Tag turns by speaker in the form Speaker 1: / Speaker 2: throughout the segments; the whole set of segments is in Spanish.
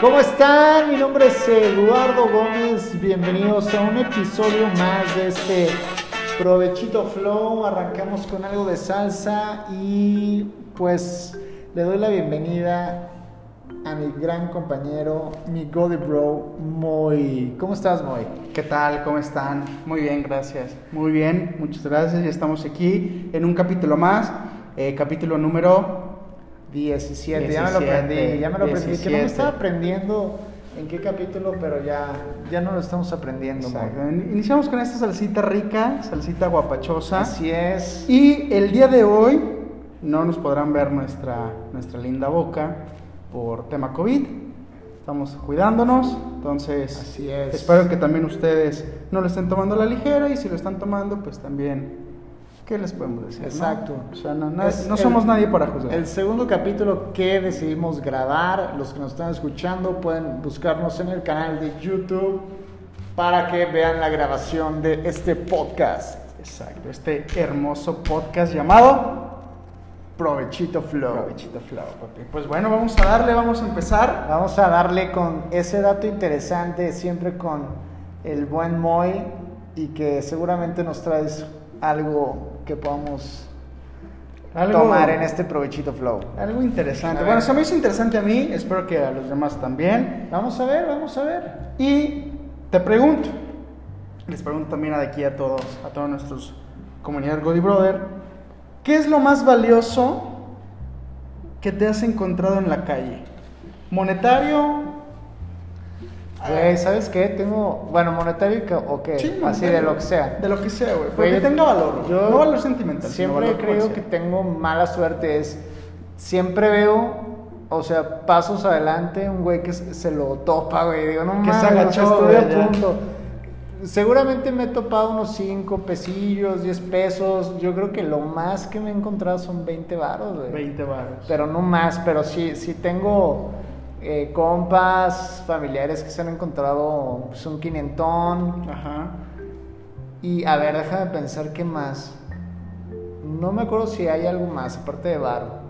Speaker 1: ¿Cómo están? Mi nombre es Eduardo Gómez. Bienvenidos a un episodio más de este Provechito Flow. Arrancamos con algo de salsa y pues le doy la bienvenida a mi gran compañero, mi Godi Bro, Moy. ¿Cómo estás, Moy?
Speaker 2: ¿Qué tal? ¿Cómo están? Muy bien, gracias. Muy bien, muchas gracias. Ya estamos aquí en un capítulo más, eh, capítulo número
Speaker 1: 17. Ya me lo
Speaker 2: 17,
Speaker 1: aprendí, ya me lo aprendí. Que no me
Speaker 2: 17.
Speaker 1: estaba aprendiendo en qué capítulo, pero ya, ya no lo estamos aprendiendo.
Speaker 2: Exacto. Iniciamos con esta salsita rica, salsita guapachosa.
Speaker 1: Así es.
Speaker 2: Y el día de hoy no nos podrán ver nuestra, nuestra linda boca por tema COVID. Estamos cuidándonos, entonces
Speaker 1: Así es.
Speaker 2: espero que también ustedes no lo estén tomando a la ligera y si lo están tomando, pues también, ¿qué les podemos decir? no?
Speaker 1: Exacto.
Speaker 2: O sea, no, no-
Speaker 1: Es
Speaker 2: no
Speaker 1: el-
Speaker 2: somos nadie para juzgar.
Speaker 1: El segundo capítulo que decidimos grabar, los que nos están escuchando pueden buscarnos en el canal de YouTube para que vean la grabación de este podcast.
Speaker 2: Exacto, este hermoso podcast llamado
Speaker 1: Provechito Flow.
Speaker 2: Provechito Flow, papi. Pues bueno, vamos a darle, vamos a empezar.
Speaker 1: Vamos a darle con ese dato interesante, siempre con el buen Moy, y que seguramente nos traes algo que podamos
Speaker 2: Algo-
Speaker 1: tomar en este Provechito Flow.
Speaker 2: Algo interesante. Bueno, se me hizo interesante a mí, espero que a los demás también.
Speaker 1: Vamos a ver, vamos a ver.
Speaker 2: Y te pregunto, les pregunto también de aquí a todos, a todos nuestros comunidad Godi Brother, ¿qué es lo más valioso que te has encontrado en la calle? ¿Monetario?
Speaker 1: Güey, ¿sabes qué? Tengo, bueno, monetario o qué,
Speaker 2: Sí,
Speaker 1: así de lo que sea.
Speaker 2: De lo que sea, güey. Porque tenga valor.
Speaker 1: yo
Speaker 2: no valor sentimental.
Speaker 1: Siempre
Speaker 2: valor
Speaker 1: creo que tengo mala suerte. Es, siempre veo, o sea, pasos adelante, un güey que se, se lo topa, güey. Digo, no
Speaker 2: Que se
Speaker 1: mames, o sea,
Speaker 2: agachó,
Speaker 1: punto. Seguramente me he topado unos 5 pesillos, 10 pesos. Yo creo que lo más que me he encontrado son 20 varos, güey.
Speaker 2: 20 baros.
Speaker 1: Pero no más, pero sí, sí tengo eh, compas, familiares que se han encontrado pues, un quinientón.
Speaker 2: Ajá.
Speaker 1: Y a ver, déjame pensar qué más. No me acuerdo si hay algo más, aparte de bar.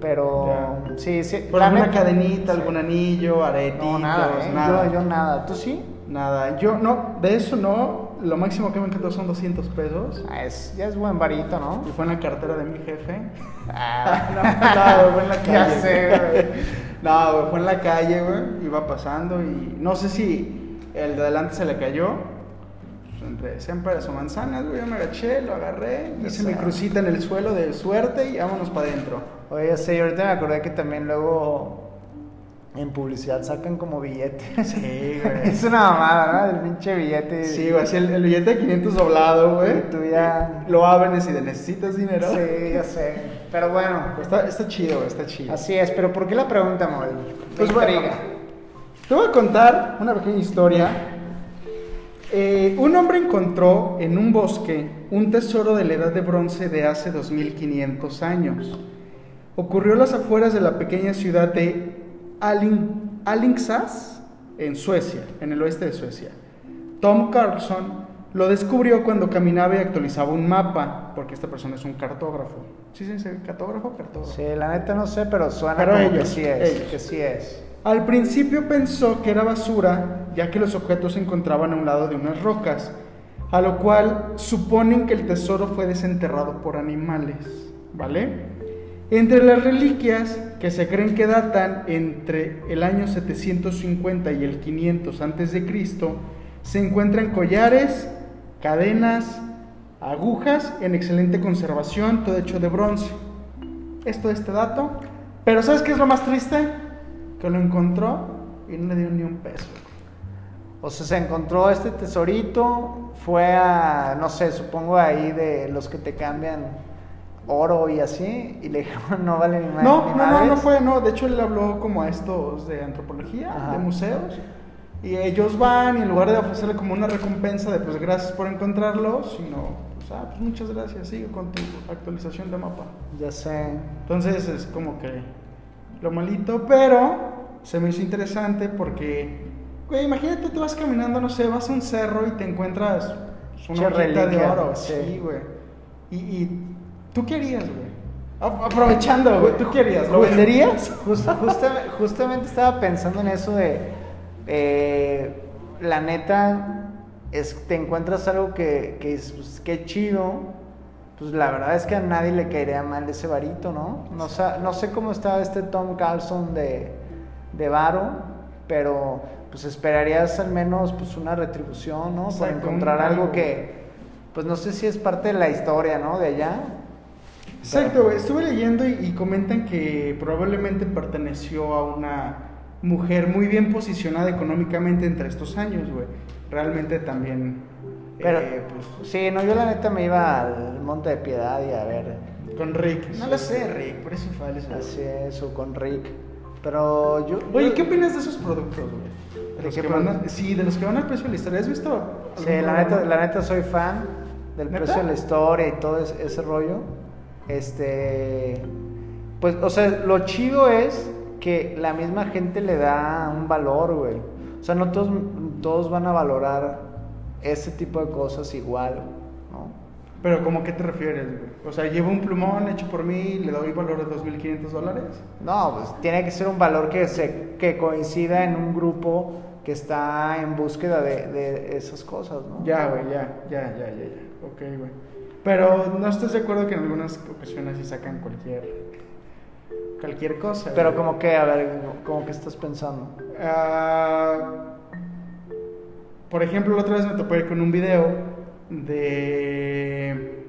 Speaker 1: Pero
Speaker 2: Ya.
Speaker 1: sí, sí.
Speaker 2: Por alguna
Speaker 1: neta-
Speaker 2: cadenita, algún anillo, aretitos,
Speaker 1: No, nada, ¿eh?
Speaker 2: nada.
Speaker 1: Yo, yo nada. ¿Tú sí?
Speaker 2: Nada, yo no, de eso no, lo máximo que me encantó son 200 pesos.
Speaker 1: Ah, es, ya es buen varito, ¿no?
Speaker 2: Y fue en la cartera de mi jefe.
Speaker 1: Ah,
Speaker 2: no, güey, fue en la calle.
Speaker 1: Ya sé, güey.
Speaker 2: No, güey, fue en la calle, güey. Iba pasando y no sé si el de adelante se le cayó. Pues, entre siempre o manzanas, güey. Yo me agaché, lo agarré,
Speaker 1: Ya
Speaker 2: hice mi
Speaker 1: sé.
Speaker 2: crucita en el suelo de suerte y vámonos para adentro.
Speaker 1: Oye, sí, ahorita me acordé que también luego en publicidad sacan como billetes.
Speaker 2: Sí, güey.
Speaker 1: es una mamada, ¿no? El pinche billete.
Speaker 2: Sí, güey, así el, el billete de 500 doblado, güey.
Speaker 1: Tú ya-
Speaker 2: Lo abres y de necesitas dinero.
Speaker 1: Sí, ya sé. Pero bueno,
Speaker 2: Está, está chido, está chido.
Speaker 1: así es. Pero ¿por qué la pregunta, Moy?
Speaker 2: Pues bueno,
Speaker 1: intriga.
Speaker 2: te voy a contar una pequeña historia. Eh, un hombre encontró en un bosque un tesoro de la edad de bronce de hace 2500 años. Ocurrió a las afueras de la pequeña ciudad de Alling, Alingsås, en Suecia, en el oeste de Suecia. Tom Carlson lo descubrió cuando caminaba y actualizaba un mapa, porque esta persona es un cartógrafo. ¿Sí se dice cartógrafo o cartógrafo?
Speaker 1: Sí, la neta no sé, pero suena
Speaker 2: Pero
Speaker 1: como
Speaker 2: ellos,
Speaker 1: que sí es.
Speaker 2: ellos.
Speaker 1: Que sí es.
Speaker 2: Al principio pensó que era basura, ya que los objetos se encontraban a un lado de unas rocas, a lo cual suponen que el tesoro fue desenterrado por animales, ¿vale? Entre las reliquias que se creen que datan entre el año 750 y el 500 antes de Cristo, se encuentran collares, cadenas, agujas en excelente conservación, todo hecho de bronce. Esto de este dato. Pero ¿sabes qué es lo más triste? Que lo encontró y no le dio ni un peso.
Speaker 1: O sea, se encontró este tesorito, fue a, no sé, supongo ahí de los que te cambian oro y así, y le dijeron, no vale ni más.
Speaker 2: No,
Speaker 1: ni
Speaker 2: no, no,
Speaker 1: madres".
Speaker 2: no fue, no. De hecho, él habló como a estos de antropología,
Speaker 1: Ajá.
Speaker 2: de museos. Y ellos van y en lugar de ofrecerle como una recompensa de pues gracias por encontrarlo, sino ah, pues muchas gracias, sigue con tu actualización de mapa.
Speaker 1: Ya sé.
Speaker 2: Entonces es como que lo malito, pero se me hizo interesante porque, güey, imagínate, tú vas caminando, no sé, vas a un cerro y te encuentras una hojita de oro,
Speaker 1: sí.
Speaker 2: sí, güey. Y, y tú qué harías, güey. Aprovechando, güey, ¿tú qué harías? ¿Lo venderías?
Speaker 1: Just- justa- justamente estaba pensando en eso de, eh, la neta, es, te encuentras algo que, que es, pues, qué chido, pues la verdad es que a nadie le caería mal ese varito, ¿no? No, sa- no sé cómo está este Tom Carlson de, de varo, pero pues esperarías al menos pues una retribución, ¿no? Por
Speaker 2: Exacto,
Speaker 1: encontrar algo que, pues no sé si es parte de la historia, ¿no? De allá.
Speaker 2: Exacto, güey. Estuve leyendo y, y comentan que probablemente perteneció a una mujer muy bien posicionada económicamente entre estos años, güey. Realmente también.
Speaker 1: Pero,
Speaker 2: eh, pues,
Speaker 1: sí, no, yo la neta me iba al Monte de Piedad y a ver,
Speaker 2: con Rick. No lo sé, Rick, por eso fue eso.
Speaker 1: así eso con Rick. Pero yo.
Speaker 2: Oye,
Speaker 1: yo-
Speaker 2: ¿qué opinas de esos productos, güey? De
Speaker 1: ¿De
Speaker 2: los
Speaker 1: qué
Speaker 2: que van a-
Speaker 1: productos?
Speaker 2: sí, de los que van al precio de la historia. ¿Has visto?
Speaker 1: Sí, la neta, la neta soy fan del
Speaker 2: ¿Neta?
Speaker 1: precio de la historia y todo ese, ese rollo. Este. Pues, o sea, lo chido es que la misma gente le da un valor, güey. O sea, no todos, todos van a valorar ese tipo de cosas igual, ¿no?
Speaker 2: Pero, ¿cómo qué te refieres, güey? O sea, llevo un plumón hecho por mí, le doy valor de 2.500 dólares.
Speaker 1: No, pues tiene que ser un valor que, se, que coincida en un grupo que está en búsqueda de, de esas cosas, ¿no?
Speaker 2: Ya, güey, ya, ya, ya, ya, ya. Ok, güey. Pero, ¿no estás de acuerdo que en algunas ocasiones sí sacan cualquier... Cualquier cosa?
Speaker 1: Pero como que, a ver, como que estás pensando.
Speaker 2: Ah, por ejemplo, la otra vez me topé con un video de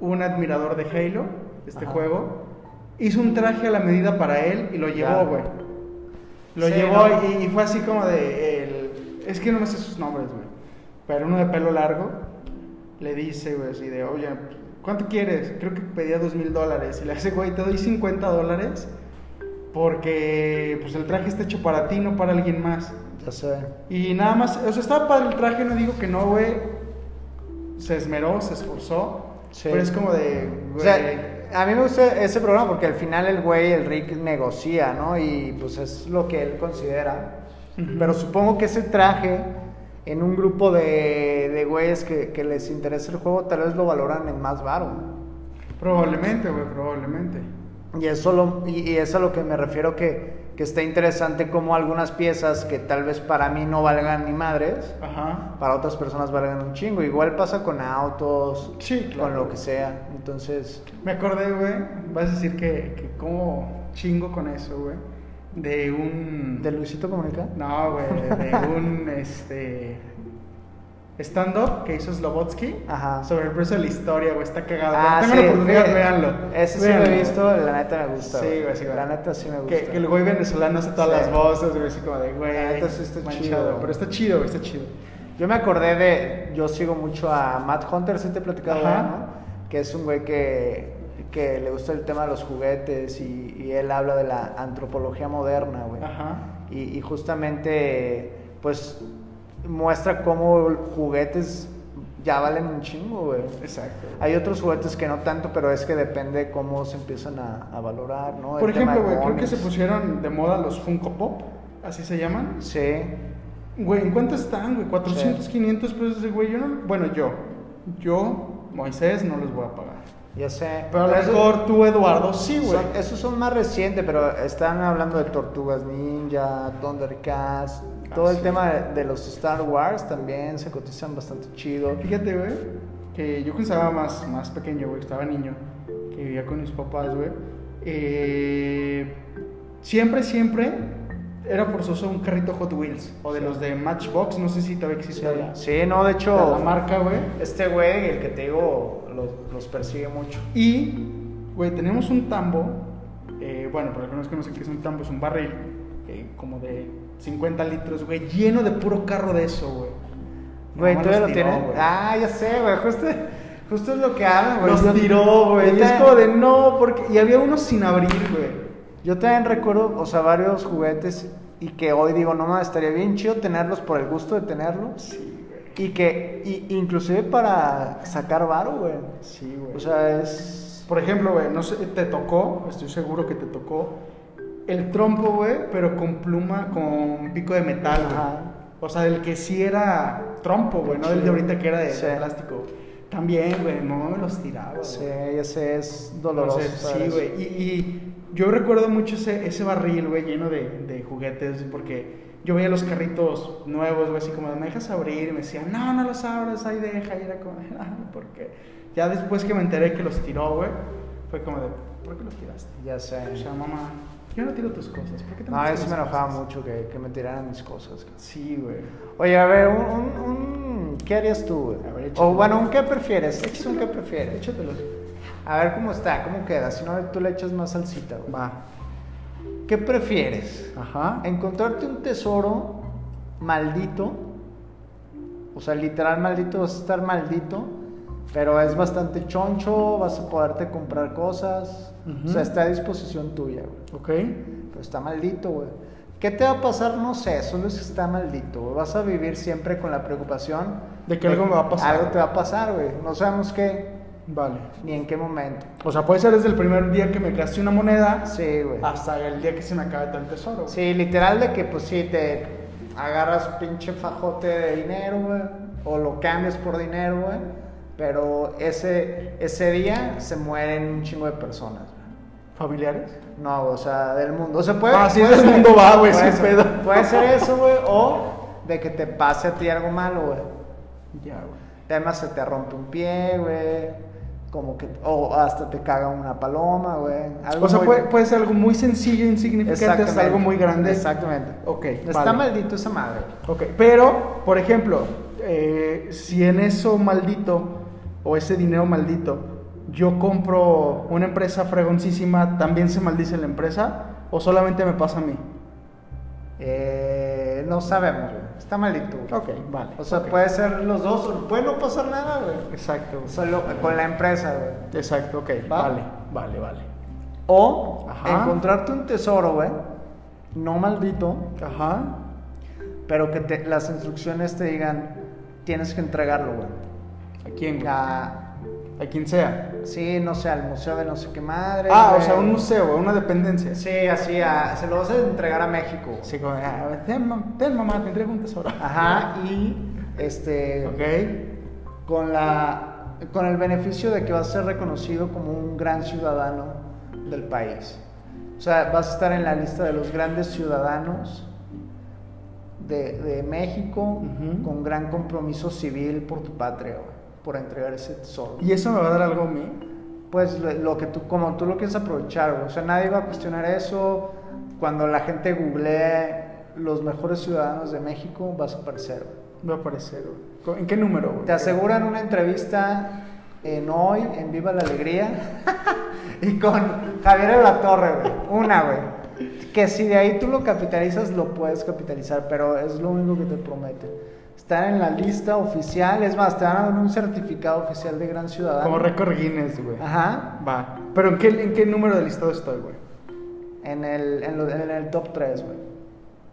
Speaker 2: un admirador de Halo, este
Speaker 1: Ajá.
Speaker 2: juego. Hizo un traje a la medida para él y lo llevó, güey. Lo
Speaker 1: Sí,
Speaker 2: llevó
Speaker 1: ¿no?
Speaker 2: y, y fue así como de... el- es que no me sé sus nombres, güey. Pero uno de pelo largo le dice, güey, así de, oye, ¿cuánto quieres? Creo que pedía dos mil dólares. Y le hace, güey, te doy 50 dólares porque pues el traje está hecho para ti, no para alguien más.
Speaker 1: Ya sé.
Speaker 2: Y nada más, o sea, estaba padre el traje, no digo que no, güey. Se esmeró, se esforzó.
Speaker 1: Sí.
Speaker 2: Pero es como de,
Speaker 1: O
Speaker 2: güey.
Speaker 1: sea, a mí me gusta ese programa porque al final el güey, el Rick, negocia, ¿no? Y pues es lo que él considera.
Speaker 2: Ujú.
Speaker 1: Pero supongo que ese traje, en un grupo de, de güeyes que, que les interesa el juego, tal vez lo valoran en más varo.
Speaker 2: Probablemente, güey, probablemente.
Speaker 1: Y eso lo, y, y es a lo que me refiero que, que está interesante como algunas piezas que tal vez para mí no valgan ni madres,
Speaker 2: Ajá.
Speaker 1: para otras personas valgan un chingo. Igual pasa con autos,
Speaker 2: Sí, claro.
Speaker 1: con lo que sea. Entonces,
Speaker 2: Me acordé, güey. Vas a decir que, que como chingo con eso, güey. De un.
Speaker 1: ¿de Luisito Comunica?
Speaker 2: No, güey. De un, este. Stand-up que hizo Slobotsky.
Speaker 1: Ajá.
Speaker 2: Sobre el precio de la historia, güey. Está cagado.
Speaker 1: Ah,
Speaker 2: Cuando
Speaker 1: sí,
Speaker 2: la oportunidad,
Speaker 1: ve-
Speaker 2: véanlo.
Speaker 1: Ese sí
Speaker 2: Véanlo,
Speaker 1: lo he visto, la neta me gusta.
Speaker 2: Sí, güey, sí, güey.
Speaker 1: La neta sí me gusta.
Speaker 2: Que, que el güey venezolano hace todas
Speaker 1: Sí.
Speaker 2: las voces, güey, así como de, güey,
Speaker 1: La neta sí está
Speaker 2: manchado.
Speaker 1: chido.
Speaker 2: Pero está chido, güey, está chido.
Speaker 1: Yo me acordé de. Yo sigo mucho a Matt Hunter, sí te he platicado. ¿no? Que es un güey que, que le gusta el tema de los juguetes y, y él habla de la antropología moderna, güey.
Speaker 2: Ajá.
Speaker 1: Y, y justamente, pues, muestra cómo juguetes ya valen un chingo, güey.
Speaker 2: Exacto.
Speaker 1: Hay otros juguetes que no tanto, pero es que depende cómo se empiezan a, a valorar, ¿no?
Speaker 2: Por ejemplo, güey, creo que se pusieron de moda los Funko Pop, así se llaman.
Speaker 1: Sí.
Speaker 2: Güey, ¿en cuánto están, güey? 400,
Speaker 1: Sí.
Speaker 2: 500 pesos de güey. Yo no, bueno, yo, yo, Moisés, no los voy a pagar.
Speaker 1: Ya sé.
Speaker 2: Pero mejor tú, Eduardo, sí, güey.
Speaker 1: esos son más recientes, pero están hablando de Tortugas Ninja, Thundercats,
Speaker 2: Ah,
Speaker 1: todo el tema de, de los Star Wars también se cotizan bastante chido.
Speaker 2: Fíjate, güey, que yo cuando estaba más, más pequeño, güey, estaba niño, que vivía con mis papás, güey. eh, siempre, siempre era forzoso un carrito Hot Wheels o de los de Matchbox, no sé si todavía existe allá.
Speaker 1: Sí, no, de hecho,
Speaker 2: La marca, güey.
Speaker 1: este güey, el que te digo, los, los persigue mucho.
Speaker 2: Y, güey, tenemos un tambo. eh, bueno, para los que no conocen qué es un tambo, es un barril eh, como de 50 litros, güey, lleno de puro carro de eso, güey.
Speaker 1: Güey, ¿todavía lo
Speaker 2: tiró,
Speaker 1: tiene?
Speaker 2: güey.
Speaker 1: Ah, ya sé, güey, justo, justo es lo que hablan, güey.
Speaker 2: Los tiró, güey. Y es como de no, porque. Y había unos sin abrir, güey.
Speaker 1: Yo también recuerdo, o sea, varios juguetes y que hoy digo, no más, estaría bien chido tenerlos por el gusto de tenerlos.
Speaker 2: Sí, güey.
Speaker 1: Y que, y, inclusive para sacar varo, güey.
Speaker 2: Sí, güey.
Speaker 1: O sea, es...
Speaker 2: Por ejemplo, güey, no sé, te tocó, estoy seguro que te tocó, el trompo, güey, pero con pluma, con pico de metal, güey.
Speaker 1: Ajá.
Speaker 2: O sea, el que sí era trompo, güey, no del de ahorita que era de, de
Speaker 1: Sí.
Speaker 2: plástico. También, güey, mamá me los tiraba.
Speaker 1: Sí, ese es doloroso.
Speaker 2: Entonces, sí, güey. Y, y yo recuerdo mucho ese, ese barril, güey, lleno de, de juguetes, porque yo veía los carritos nuevos, güey, así como, ¿me dejas abrir? Y me decían, no, no los abras, ahí deja. Y era como, ah, ¿por qué? Ya después que me enteré que los tiró, güey, fue como de, ¿por qué los tiraste?
Speaker 1: Ya sé.
Speaker 2: O sea, mamá, yo no tiro tus cosas, ¿por qué te
Speaker 1: No, eso me enojaba
Speaker 2: cosas?
Speaker 1: mucho que, que me tiraran mis cosas.
Speaker 2: Sí, güey.
Speaker 1: Oye, a ver, un, un- un- ¿qué harías tú, güey?
Speaker 2: A ver, échatelo.
Speaker 1: O bueno, ¿un qué prefieres? ¿Eches un qué prefieres?
Speaker 2: Échatelos.
Speaker 1: A ver cómo está, cómo queda. Si no, tú le echas más salsita, güey.
Speaker 2: Va.
Speaker 1: ¿Qué prefieres?
Speaker 2: Ajá.
Speaker 1: ¿Encontrarte un tesoro maldito? O sea, literal maldito, vas a estar maldito, pero es bastante choncho, vas a poderte comprar cosas. O sea, está a disposición tuya, güey.
Speaker 2: Ok.
Speaker 1: Pero está maldito, güey. ¿Qué te va a pasar? No sé, solo es que está maldito, güey. Vas a vivir siempre con la preocupación
Speaker 2: De que algo me va a pasar.
Speaker 1: Algo te va a pasar, güey. No sabemos qué,
Speaker 2: Vale.
Speaker 1: ni en qué momento.
Speaker 2: O sea, puede ser desde el primer día que me gaste una moneda
Speaker 1: Sí, güey.
Speaker 2: hasta el día que se me acabe el tesoro. güey.
Speaker 1: Sí, literal de que pues sí, te agarras pinche fajote de dinero, güey. O lo cambias por dinero, güey. Pero ese, ese día se mueren un chingo de personas, güey.
Speaker 2: ¿Familiares?
Speaker 1: No, o sea, del mundo. O sea, puede,
Speaker 2: Ah, sí,
Speaker 1: puede
Speaker 2: del
Speaker 1: ser-
Speaker 2: mundo va, güey, sin
Speaker 1: ser-
Speaker 2: pedo.
Speaker 1: Puede ser eso, güey. O de que te pase a ti algo malo, güey.
Speaker 2: Ya, güey.
Speaker 1: Además se te rompe un pie, güey. Como que, o hasta te caga una paloma, güey. Algo
Speaker 2: O sea,
Speaker 1: muy-
Speaker 2: puede, puede ser algo muy sencillo, insignificante, hasta algo muy grande.
Speaker 1: Exactamente.
Speaker 2: Ok,
Speaker 1: Está
Speaker 2: vale.
Speaker 1: maldito esa madre.
Speaker 2: Ok, pero, por ejemplo, eh, si en eso maldito o ese dinero maldito yo compro una empresa fregoncísima, ¿también se maldice la empresa o solamente me pasa a mí?
Speaker 1: Eh, no sabemos. Está maldito, güey.
Speaker 2: Ok, vale.
Speaker 1: O sea, puede ser los dos, o puede no pasar nada, güey.
Speaker 2: Exacto.
Speaker 1: Solo con la empresa, güey.
Speaker 2: Exacto, ok.
Speaker 1: ¿Va?
Speaker 2: Vale, vale, vale.
Speaker 1: O
Speaker 2: Ajá.
Speaker 1: encontrarte un tesoro, güey. No maldito,
Speaker 2: Ajá.
Speaker 1: pero que te- las instrucciones te digan, tienes que entregarlo, güey.
Speaker 2: ¿A quién? güey?
Speaker 1: A-
Speaker 2: A quien sea.
Speaker 1: sí, no sé, al museo de no sé qué madre.
Speaker 2: Ah, o sea, un museo, una dependencia.
Speaker 1: Sí, así, a- se lo vas a entregar a México.
Speaker 2: Sí, como, ah, ten, mam- ten, mamá, te entrego un tesoro.
Speaker 1: Ajá, y este.
Speaker 2: Ok.
Speaker 1: con la con el beneficio de que vas a ser reconocido como un gran ciudadano del país. O sea, vas a estar en la lista de los grandes ciudadanos de, de México con gran compromiso civil por tu patria, por entregar ese tesoro.
Speaker 2: ¿Y eso me va a dar algo a mí?
Speaker 1: Pues lo, lo que tú, como tú lo quieres aprovechar. O sea, nadie va a cuestionar eso. Cuando la gente googlee los mejores ciudadanos de México, vas a aparecer.
Speaker 2: Va a aparecer. ¿En qué número, güey?
Speaker 1: Te aseguran una entrevista en hoy, en Viva la Alegría, y con Javier La Torre, güey. Una, güey. Que si de ahí tú lo capitalizas, lo puedes capitalizar, pero es lo único que te prometen. Estar en la lista oficial, es más, te van a dar un certificado oficial de gran ciudadano.
Speaker 2: Como récord Guinness, güey.
Speaker 1: Ajá.
Speaker 2: Va. ¿Pero en qué, en qué número del listado estoy, güey?
Speaker 1: En el, en, lo- en el top 3, güey.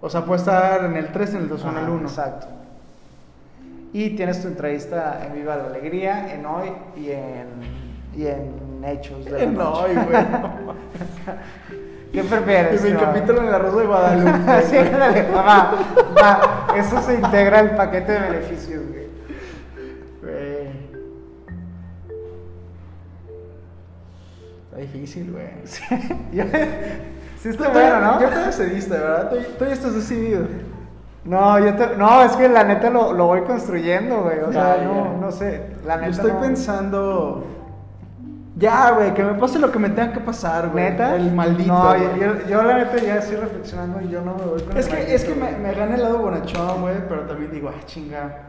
Speaker 2: O sea, puedo estar en el 3, en el 2 o en el 1.
Speaker 1: Exacto. Y tienes tu entrevista en Viva la Alegría, en Hoy y en, y en Hechos de la
Speaker 2: En hoy, güey.
Speaker 1: ¿Qué prefieres?
Speaker 2: Y mi
Speaker 1: no?
Speaker 2: capítulo en la Rosa de Guadalupe.
Speaker 1: sí, ándale, va, va. Eso se integra al paquete de beneficios, güey.
Speaker 2: Güey. Está difícil, güey.
Speaker 1: Yo- sí está
Speaker 2: Tú
Speaker 1: bueno, ¿no?
Speaker 2: Ya te decidiste, ¿verdad? Tú, tú ya estás decidido.
Speaker 1: No, yo te- no, es que la neta lo, lo voy construyendo, güey. O sea,
Speaker 2: Ya,
Speaker 1: no,
Speaker 2: ya.
Speaker 1: no sé. La neta
Speaker 2: Yo estoy
Speaker 1: no-
Speaker 2: pensando. Ya, güey, que me pase lo que me tenga que pasar, güey.
Speaker 1: ¿Neta?
Speaker 2: El maldito.
Speaker 1: No, yo, yo, yo la neta ya estoy reflexionando y yo no me voy con
Speaker 2: Es
Speaker 1: el
Speaker 2: que, es que me, me gana el lado bonachón, güey, pero también digo, ah, chinga.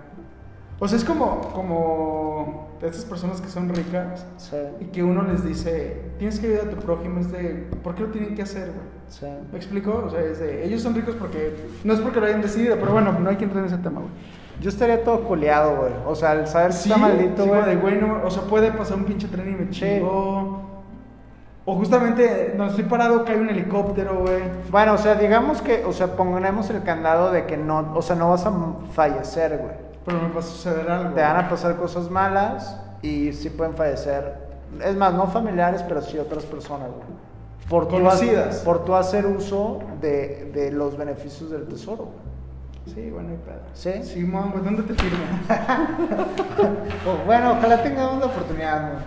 Speaker 2: O sea, es como, como estas personas que son ricas
Speaker 1: Sí,
Speaker 2: y que uno les dice, tienes que ayudar a tu prójimo, es de, ¿por qué lo tienen que hacer, güey?
Speaker 1: sí.
Speaker 2: ¿Me explico? O sea, es de, ellos son ricos porque, no es porque lo hayan decidido, pero bueno, no hay que entrar en ese tema, güey.
Speaker 1: Yo estaría todo culeado, güey. O sea, el saber si
Speaker 2: Sí,
Speaker 1: está maldito,
Speaker 2: sí,
Speaker 1: güey.
Speaker 2: de, güey, no, o sea, puede pasar un pinche tren y me chingó. O justamente, no estoy parado, cae un helicóptero, güey.
Speaker 1: Bueno, o sea, digamos que, o sea, ponemos el candado de que no, o sea, no vas a fallecer, güey.
Speaker 2: Pero me va a suceder algo.
Speaker 1: Te van a pasar cosas malas y sí pueden fallecer. Es más, no familiares, pero sí otras personas, güey. Por tu,
Speaker 2: Conocidas.
Speaker 1: por tu hacer uso de, de los beneficios del tesoro, güey.
Speaker 2: Sí, bueno, hay pedo.
Speaker 1: ¿Sí?
Speaker 2: Simón, güey, ¿dónde te firmo?
Speaker 1: Oh, bueno, ojalá tengamos la oportunidad. ¿no?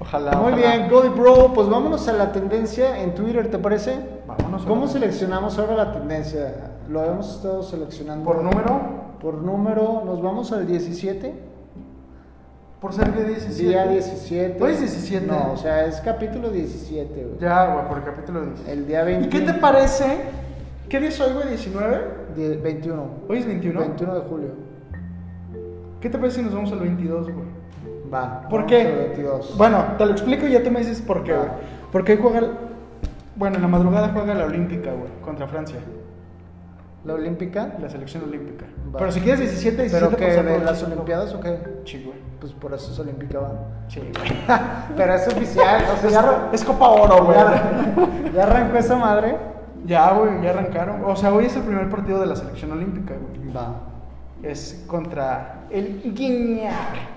Speaker 2: Ojalá.
Speaker 1: Muy
Speaker 2: ojalá.
Speaker 1: bien, Cody Bro, pues vámonos a la tendencia en Twitter, ¿te parece?
Speaker 2: Vámonos
Speaker 1: ¿Cómo seleccionamos ahora la tendencia? Lo hemos estado seleccionando.
Speaker 2: ¿Por número?
Speaker 1: Por número, nos vamos al 17.
Speaker 2: Por ser día 17.
Speaker 1: Día 17.
Speaker 2: Hoy es 17.
Speaker 1: No, o sea, es capítulo 17, güey.
Speaker 2: Ya, güey, por el capítulo 10.
Speaker 1: El día 20.
Speaker 2: ¿Y qué te parece? ¿Qué día es hoy, güey? ¿19?
Speaker 1: Die- 21.
Speaker 2: Hoy es 21.
Speaker 1: 21 de julio.
Speaker 2: ¿Qué te parece si nos vamos al 22, güey?
Speaker 1: Va.
Speaker 2: ¿Por
Speaker 1: vamos
Speaker 2: qué?
Speaker 1: al 22.
Speaker 2: Bueno, te lo explico y ya tú me dices por qué,
Speaker 1: Va.
Speaker 2: güey. Porque hoy juega. el- Bueno, en la madrugada juega la Olímpica, güey, contra Francia.
Speaker 1: ¿La olímpica?
Speaker 2: La selección olímpica.
Speaker 1: Va.
Speaker 2: Pero si quieres 17, 17
Speaker 1: ¿Pero
Speaker 2: pues,
Speaker 1: ¿De
Speaker 2: aprovecha
Speaker 1: las
Speaker 2: el
Speaker 1: olimpiadas o qué?
Speaker 2: Sí, güey.
Speaker 1: Pues por eso es olímpica, va.
Speaker 2: Sí, güey.
Speaker 1: Pero es oficial, o sea, ya, arran-
Speaker 2: Es Copa Oro, güey.
Speaker 1: ya, ya arrancó esa madre.
Speaker 2: Ya, güey, ya arrancaron. O sea, hoy es el primer partido de la selección olímpica, güey.
Speaker 1: Va.
Speaker 2: Es contra el Guiñac.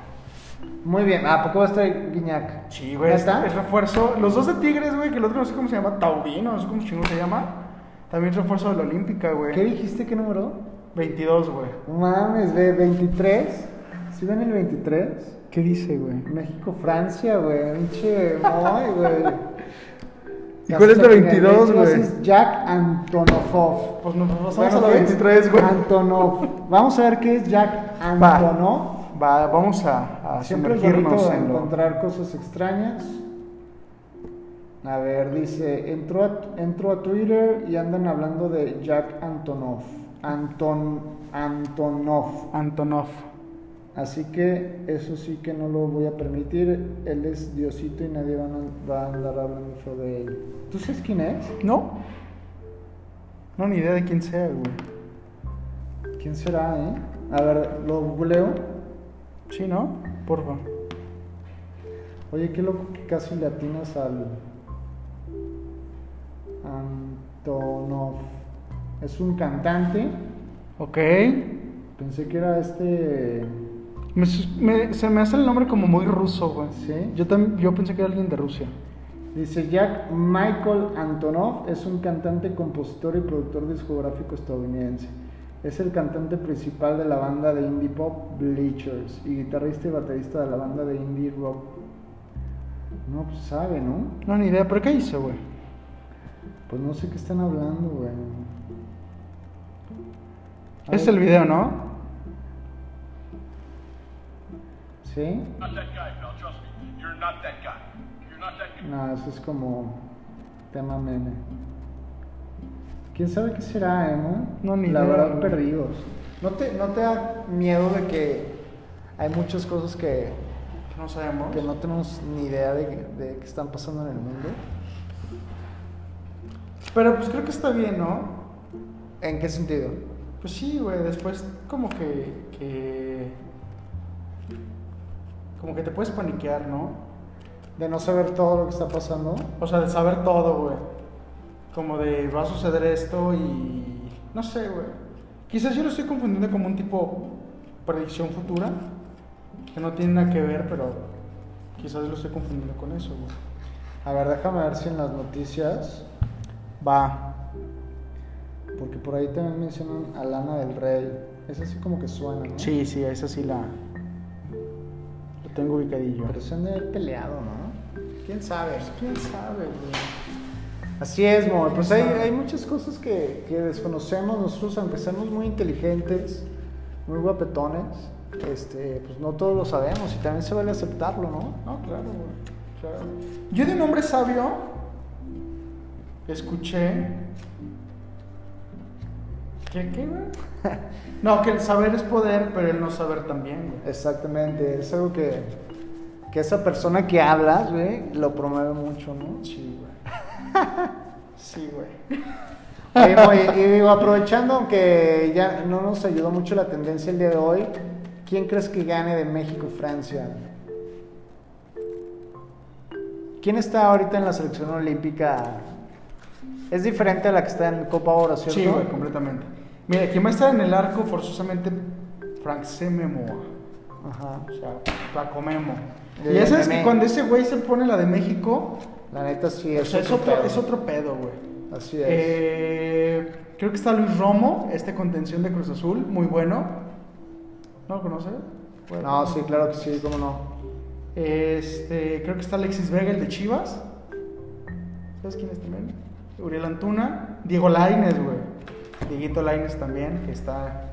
Speaker 1: Muy bien. Ah, ¿por qué va a estar Guiñac?
Speaker 2: Sí, güey, es,
Speaker 1: ¿Neta?
Speaker 2: es refuerzo. Los dos de Tigres, güey, que el otro no sé cómo se llama, Taurino, no sé cómo chingón se llama. También es refuerzo de la Olímpica, güey.
Speaker 1: ¿Qué dijiste? ¿Qué número?
Speaker 2: 22, güey.
Speaker 1: No Mames, ve, 23. ¿Sí ven el 23?
Speaker 2: ¿Qué dice, güey?
Speaker 1: México-Francia, güey. Pinche güey.
Speaker 2: ¿Y cuál es la 22, güey?
Speaker 1: Es Jack Antonov.
Speaker 2: Pues nos
Speaker 1: Bueno,
Speaker 2: a la
Speaker 1: ¿qué es?
Speaker 2: 23, güey.
Speaker 1: Antonov. Vamos a ver qué es Jack
Speaker 2: Va.
Speaker 1: Antonov.
Speaker 2: Va, vamos a, a
Speaker 1: Siempre es
Speaker 2: sumergirnos
Speaker 1: bonito
Speaker 2: en lo...
Speaker 1: encontrar cosas extrañas. A ver, dice, entró a, entró a Twitter y andan hablando de Jack Antonov. Anton, Antonov.
Speaker 2: Antonov.
Speaker 1: Así que eso sí que no lo voy a permitir. Él es Diosito y nadie va a, andar hablando de él. ¿Tú sabes quién es?
Speaker 2: ¿No? No, ni idea de quién sea, güey.
Speaker 1: ¿Quién será, eh? A ver, lo googleo.
Speaker 2: Sí, ¿no? Porfa.
Speaker 1: Oye, qué loco que casi le atinas al Antonov. Es un cantante.
Speaker 2: Ok.
Speaker 1: Pensé que era este.
Speaker 2: Me me- se me hace el nombre como muy ruso, güey.
Speaker 1: ¿Sí?
Speaker 2: Yo, tam- yo pensé que era alguien de Rusia.
Speaker 1: Dice Jack Michael Antonov es un cantante, compositor y productor discográfico estadounidense. Es el cantante principal de la banda de indie pop Bleachers y guitarrista y baterista de la banda de indie rock. No, pues sabe, ¿no?
Speaker 2: No, ni idea. ¿Pero qué hizo, güey?
Speaker 1: Pues no sé qué están hablando, güey.
Speaker 2: Es el video, ¿no?
Speaker 1: No, eso es como tema meme. ¿Quién sabe qué será, eh, no?
Speaker 2: No, ni
Speaker 1: La
Speaker 2: idea,
Speaker 1: verdad,
Speaker 2: güey.
Speaker 1: perdidos. ¿No te, ¿No te da miedo de que hay muchas cosas que,
Speaker 2: No sabemos.
Speaker 1: que no tenemos ni idea de, que- de que están pasando en el mundo?
Speaker 2: Pero pues creo que está bien, ¿no?
Speaker 1: ¿En qué sentido?
Speaker 2: Pues sí, güey. Después como que, que... Como que te puedes paniquear, ¿no?
Speaker 1: De no saber todo lo que está pasando.
Speaker 2: O sea, de saber todo, güey. Como de va a suceder esto y. No sé, güey. Quizás yo lo estoy confundiendo como un tipo predicción futura. Que no tiene nada que ver, pero quizás lo estoy confundiendo con eso, güey.
Speaker 1: A ver, déjame ver si en las noticias,
Speaker 2: Va.
Speaker 1: porque por ahí también mencionan a Lana del Rey. Es así como que suena, ¿no?
Speaker 2: Sí, sí, esa sí la. Tengo ubicadillo.
Speaker 1: Pero se han de haber peleado, ¿no? ¿Quién sabe?
Speaker 2: ¿Quién sabe, güey?
Speaker 1: Así es, Mo. Pues hay, hay muchas cosas que, que desconocemos. Nosotros, aunque seamos muy inteligentes, muy guapetones, este, pues no todos lo sabemos y también se vale aceptarlo, ¿no?
Speaker 2: No, claro, güey. Claro. Yo de un hombre sabio escuché. ¿Qué, qué, güey? No, que el saber es poder, pero el no saber también, güey.
Speaker 1: Exactamente. Es algo que, que esa persona que hablas, güey, lo promueve mucho, ¿no?
Speaker 2: Sí, güey. Sí, güey.
Speaker 1: Y, y digo, aprovechando, aunque ya no nos ayudó mucho la tendencia el día de hoy, ¿quién crees que gane de México-Francia? ¿Quién está ahorita en la selección olímpica? Es diferente a la que está en Copa Oro, ¿cierto?
Speaker 2: Sí, güey, completamente. Mira, quien va a estar en el arco forzosamente Frank Sememoa.
Speaker 1: Ajá.
Speaker 2: O sea, Paco Memo. Y ya sabes que cuando ese güey se pone la de México,
Speaker 1: La neta sí
Speaker 2: o
Speaker 1: es,
Speaker 2: es,
Speaker 1: otro pedo.
Speaker 2: es otro pedo, güey.
Speaker 1: Así es.
Speaker 2: Eh, creo que está Luis Romo, este contención de Cruz Azul, muy bueno. ¿No lo conoces?
Speaker 1: No, sí, claro que sí, cómo no.
Speaker 2: Este, creo que está Alexis Vega, el de Chivas. ¿Sabes quién es también? Uriel Antuna. Diego Laines, güey. Dieguito Laines también, que está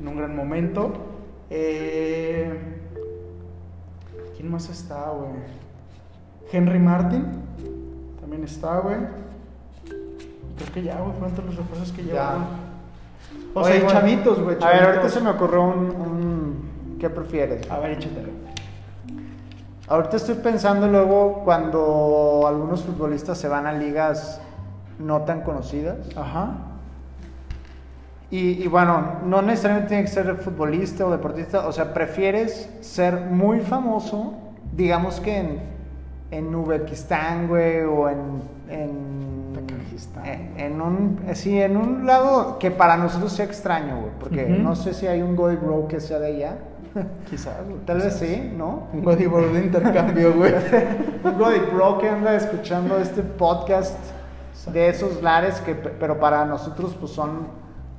Speaker 2: en un gran momento. Eh, ¿Quién más está, güey? Henry Martin. También está, güey. Creo que ya, güey, fueron todos los refuerzos que
Speaker 1: Ya.
Speaker 2: llevaron. O
Speaker 1: Oye,
Speaker 2: sea,
Speaker 1: güey,
Speaker 2: chavitos, güey.
Speaker 1: A ver, ahorita se me ocurrió un, un- ¿Qué prefieres?
Speaker 2: A ver, échatelo.
Speaker 1: Ahorita estoy pensando luego cuando algunos futbolistas se van a ligas no tan conocidas.
Speaker 2: Ajá.
Speaker 1: Y, y bueno, no necesariamente tiene que ser futbolista o deportista, o sea, prefieres ser muy famoso, digamos que en, en Uzbekistán, güey, o en... en en, en un, sí, en un lado que para nosotros sea extraño, güey, porque no sé si hay un Goy Bro que sea de allá.
Speaker 2: Quizás, güey.
Speaker 1: Tal vez sí, ¿no?
Speaker 2: Un código de intercambio, güey.
Speaker 1: un Bro que anda escuchando este podcast de esos lares que, pe- pero para nosotros pues son,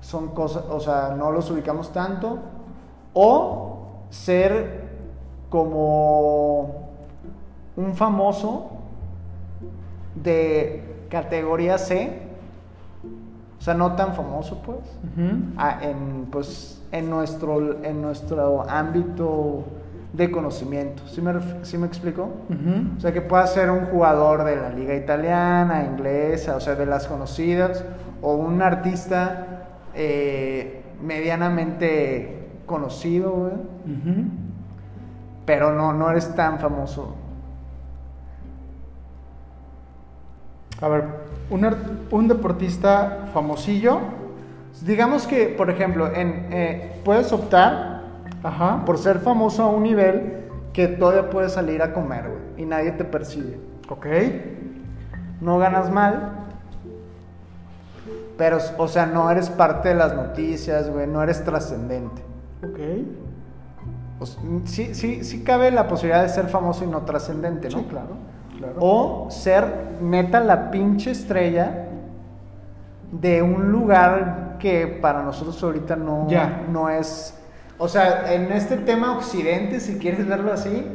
Speaker 1: son cosas, o sea, no los ubicamos tanto. O ser como un famoso de categoría C, o sea, no tan famoso pues, ah, en, pues, en, nuestro, en nuestro ámbito de conocimiento. ¿Sí me, sí me explico? O sea, que pueda ser un jugador de la liga italiana, inglesa, o sea, de las conocidas, o un artista eh, medianamente conocido, güey, pero no, no eres tan famoso.
Speaker 2: A ver, un, ar- un deportista famosillo.
Speaker 1: Digamos que, por ejemplo, en, eh, puedes optar
Speaker 2: Ajá.
Speaker 1: por ser famoso a un nivel que todavía puedes salir a comer, güey, y nadie te persigue.
Speaker 2: Ok.
Speaker 1: No ganas mal, pero, o sea, no eres parte de las noticias, güey, no eres trascendente.
Speaker 2: Ok.
Speaker 1: O sea, sí, sí, sí cabe la posibilidad de ser famoso y no trascendente, ¿no?
Speaker 2: Sí, claro. claro.
Speaker 1: O ser neta la pinche estrella de un lugar que para nosotros ahorita no,
Speaker 2: Ya.
Speaker 1: no es. O sea, en este tema occidente, si quieres verlo así,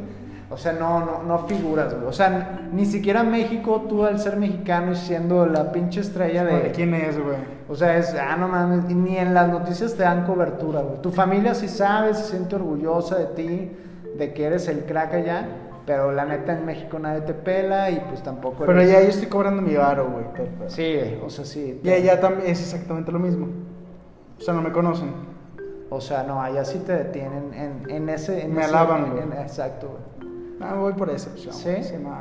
Speaker 1: o sea, no, no, no figuras, güey. O sea, ni siquiera México, tú al ser mexicano y siendo la pinche estrella de.
Speaker 2: ¿De quién es, güey?
Speaker 1: O sea, es, ah, no mames, ni en las noticias te dan cobertura, güey. Tu familia sí sabe, se siente orgullosa de ti, de que eres el crack allá, pero la neta en México nadie te pela y pues tampoco
Speaker 2: Pero
Speaker 1: eres-
Speaker 2: ya yo estoy cobrando mi varo, güey.
Speaker 1: Sí, o sea, sí.
Speaker 2: Y allá también es exactamente lo mismo. O sea, no me conocen.
Speaker 1: O sea, no, allá sí te detienen en, en ese... En
Speaker 2: Me
Speaker 1: ese-
Speaker 2: alaban,
Speaker 1: en-
Speaker 2: güey.
Speaker 1: Exacto, güey.
Speaker 2: Ah, voy por esa opción.
Speaker 1: ¿Sí?
Speaker 2: güey. Sí, no.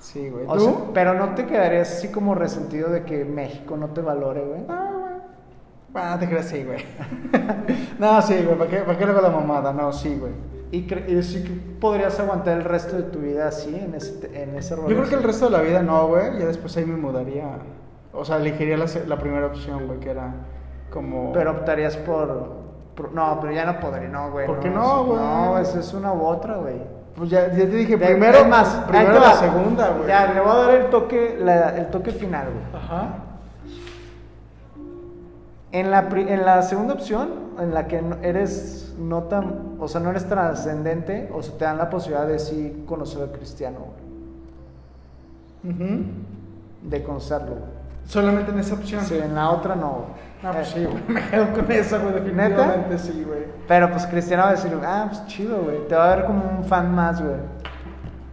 Speaker 2: Sí, güey.
Speaker 1: O
Speaker 2: ¿Tú?
Speaker 1: sea, pero no te quedarías así como resentido de que México no te valore, güey.
Speaker 2: Ah, güey. Bueno, no te creas, sí, güey. no, sí, güey. ¿Para qué, ¿Para qué le hago la mamada? No, sí, güey.
Speaker 1: Y, y sí que podrías aguantar el resto de tu vida así, en ese, en ese
Speaker 2: Yo
Speaker 1: rollo
Speaker 2: creo que el resto de la vida no, güey. Ya después ahí me mudaría. O sea, elegiría la, la primera opción, güey, que era como.
Speaker 1: Pero optarías por, por- No, pero ya no podría, no, güey.
Speaker 2: ¿Por qué no, güey?
Speaker 1: No, es, es una u otra, güey.
Speaker 2: Pues ya, ya te dije,
Speaker 1: De-
Speaker 2: primero
Speaker 1: más,
Speaker 2: Primero la segunda, güey.
Speaker 1: Ya, le voy a dar el toque, la- el toque final, güey.
Speaker 2: Ajá.
Speaker 1: En la, en la segunda opción, en la que eres no tan, o sea, no eres trascendente, o sea, te dan la posibilidad de sí conocer a Cristiano, güey.
Speaker 2: Ujú.
Speaker 1: De conocerlo, güey.
Speaker 2: Solamente en esa opción.
Speaker 1: Sí, en la otra no.
Speaker 2: Ah, pues
Speaker 1: Eh,
Speaker 2: sí, güey. Me quedo con esa, güey. Definitivamente sí, güey.
Speaker 1: Pero pues Cristiano va a decir, ah, pues chido, güey. Te va a ver como un fan más, güey.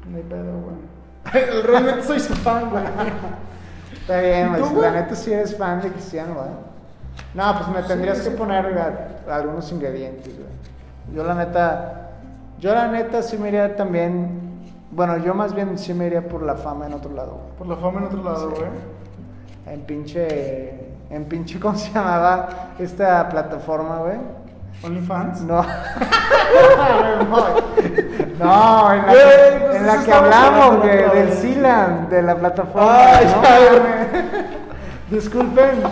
Speaker 2: No hay pedo, güey. Realmente soy su fan, güey.
Speaker 1: Está bien,
Speaker 2: ¿Y
Speaker 1: güey. La neta sí eres fan de Cristiano, güey. No, pues me tendrías
Speaker 2: sí.
Speaker 1: que poner a- algunos ingredientes, güey. Yo la neta, yo la neta sí me iría también, bueno, yo más bien sí me iría por la fama en otro lado, güey.
Speaker 2: Por la fama en otro lado, güey.
Speaker 1: En pinche, en pinche, ¿cómo se llamaba esta plataforma, güey?
Speaker 2: OnlyFans.
Speaker 1: No. no, en la,
Speaker 2: Güey, pues
Speaker 1: en la que hablamos, güey,
Speaker 2: otra
Speaker 1: del. Silan, de la plataforma.
Speaker 2: Ay,
Speaker 1: no,
Speaker 2: ya.
Speaker 1: Disculpen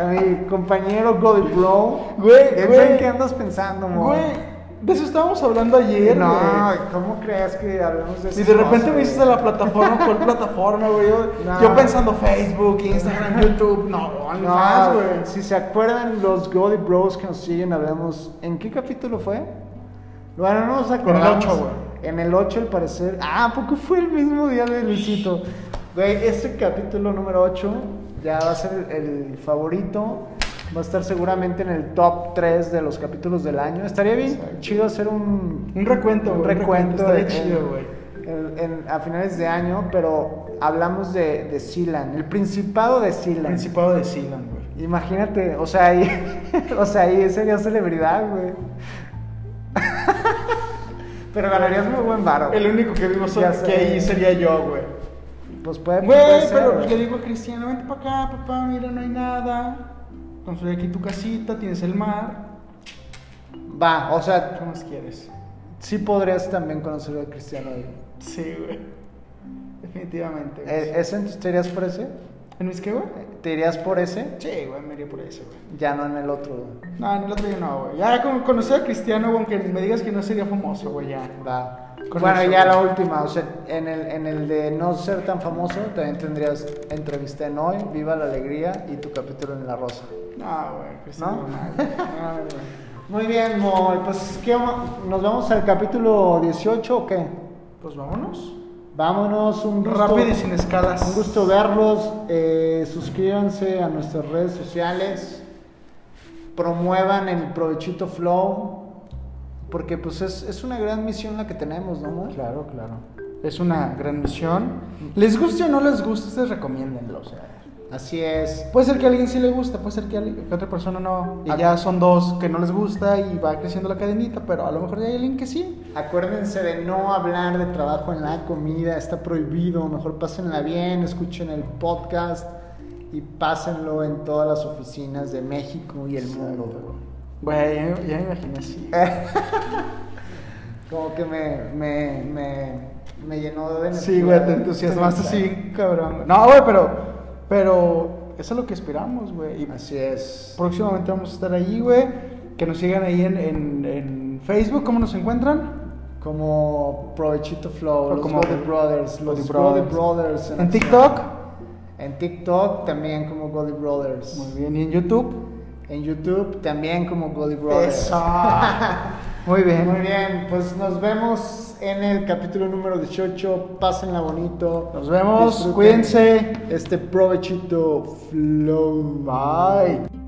Speaker 1: a mi compañero Gold Bro.
Speaker 2: Güey,
Speaker 1: ¿En
Speaker 2: güey.
Speaker 1: qué andas pensando?
Speaker 2: Güey, de eso estábamos hablando ayer,
Speaker 1: No,
Speaker 2: güey.
Speaker 1: ¿cómo crees que hablamos de eso?
Speaker 2: Y de repente me dices de la plataforma, ¿cuál plataforma, güey? Yo,
Speaker 1: No.
Speaker 2: yo pensando Facebook, Instagram, YouTube. No,
Speaker 1: No,
Speaker 2: güey.
Speaker 1: si se acuerdan los Goldie Bros que nos siguen, hablamos. ¿En qué capítulo fue? Bueno, no nos
Speaker 2: En el
Speaker 1: acordamos.
Speaker 2: ocho, güey.
Speaker 1: En el 8 al parecer. Ah, porque fue el mismo día de Luisito. Güey, este capítulo número 8 ya va a ser el favorito. Va a estar seguramente en el top 3 de los capítulos del año. Estaría bien
Speaker 2: Exacto.
Speaker 1: chido hacer un,
Speaker 2: Un recuento,
Speaker 1: un recuento.
Speaker 2: recuento, estaría
Speaker 1: en-
Speaker 2: chido, güey.
Speaker 1: en- en- a finales de año, pero hablamos de, de Sealand, el Principado de Sealand.
Speaker 2: Principado de Sealand, güey.
Speaker 1: Imagínate, o sea, ahí, o sea, ahí sería celebridad, güey. Pero ganarías muy buen varo.
Speaker 2: El único que vimos
Speaker 1: Ya
Speaker 2: que ahí sería yo, güey.
Speaker 1: Pues puede,
Speaker 2: Güey, pero
Speaker 1: güey.
Speaker 2: le digo a Cristiano, vente para acá, papá, mira, no hay nada. Construye aquí tu casita, tienes el mar.
Speaker 1: Va, o sea,
Speaker 2: ¿Qué más quieres?
Speaker 1: sí podrías también conocer a Cristiano.
Speaker 2: Sí, güey. Definitivamente. güey.
Speaker 1: Eh, ¿Ese entonces te irías por ese?
Speaker 2: ¿En mis qué, güey?
Speaker 1: ¿Te irías por ese?
Speaker 2: Sí, güey, me iría por ese, güey.
Speaker 1: Ya no en el otro. güey.
Speaker 2: No, en el otro día no, güey. Ya con conocer a Cristiano, güey, aunque me digas que no sería famoso, güey, ya.
Speaker 1: Va. Bueno,
Speaker 2: eso,
Speaker 1: ya la última, o sea, en el, en el de no ser tan famoso, también tendrías entrevista en hoy, Viva la Alegría y tu capítulo en La Rosa.
Speaker 2: No, güey, Cristiano
Speaker 1: ¿No?
Speaker 2: Ronaldo. No, güey.
Speaker 1: Muy bien, Moy, pues ¿qué ¿nos vamos al capítulo 18 o qué?
Speaker 2: Pues vámonos.
Speaker 1: Vámonos, un gusto,
Speaker 2: Rápido y sin escalas.
Speaker 1: un gusto verlos, eh, suscríbanse a nuestras redes sociales, promuevan el Provechito Flow, porque pues es, es una gran misión la que tenemos, ¿no, Moy?
Speaker 2: Claro, claro. Es una gran misión. Les guste o no les guste, ustedes recomiéndenlo, o sea.
Speaker 1: Así es.
Speaker 2: Puede ser que a alguien sí le gusta, puede ser que a, alguien- que a otra persona no. Y ya son dos que no les gusta y va creciendo la cadenita, pero a lo mejor ya hay alguien que sí.
Speaker 1: Acuérdense de no hablar de trabajo en la comida, está prohibido. Mejor pásenla bien, escuchen el podcast y pásenlo en todas las oficinas de México y el mundo.
Speaker 2: Güey, ya, me- ya me imaginé así.
Speaker 1: Como que me, me, me, me llenó de energía.
Speaker 2: Sí, güey, te entusiasmaste así, cabrón. No, güey, pero, pero eso es lo que esperamos, güey.
Speaker 1: Así es.
Speaker 2: próximamente vamos a estar ahí, güey. Que nos sigan ahí en, en, en Facebook. ¿Cómo nos encuentran?
Speaker 1: Como Provechito Flow,
Speaker 2: O
Speaker 1: los
Speaker 2: como
Speaker 1: Brothers, los
Speaker 2: Brothers.
Speaker 1: Brothers.
Speaker 2: En TikTok.
Speaker 1: En TikTok también como Godi Brothers.
Speaker 2: Muy bien. ¿Y en YouTube?
Speaker 1: En YouTube también como Godi Brothers.
Speaker 2: Eso. Muy bien.
Speaker 1: Muy bien, pues nos vemos en el capítulo número 18. Pásenla bonito.
Speaker 2: Nos vemos.
Speaker 1: Disfruten
Speaker 2: Cuídense.
Speaker 1: Este provechito flow.
Speaker 2: Bye.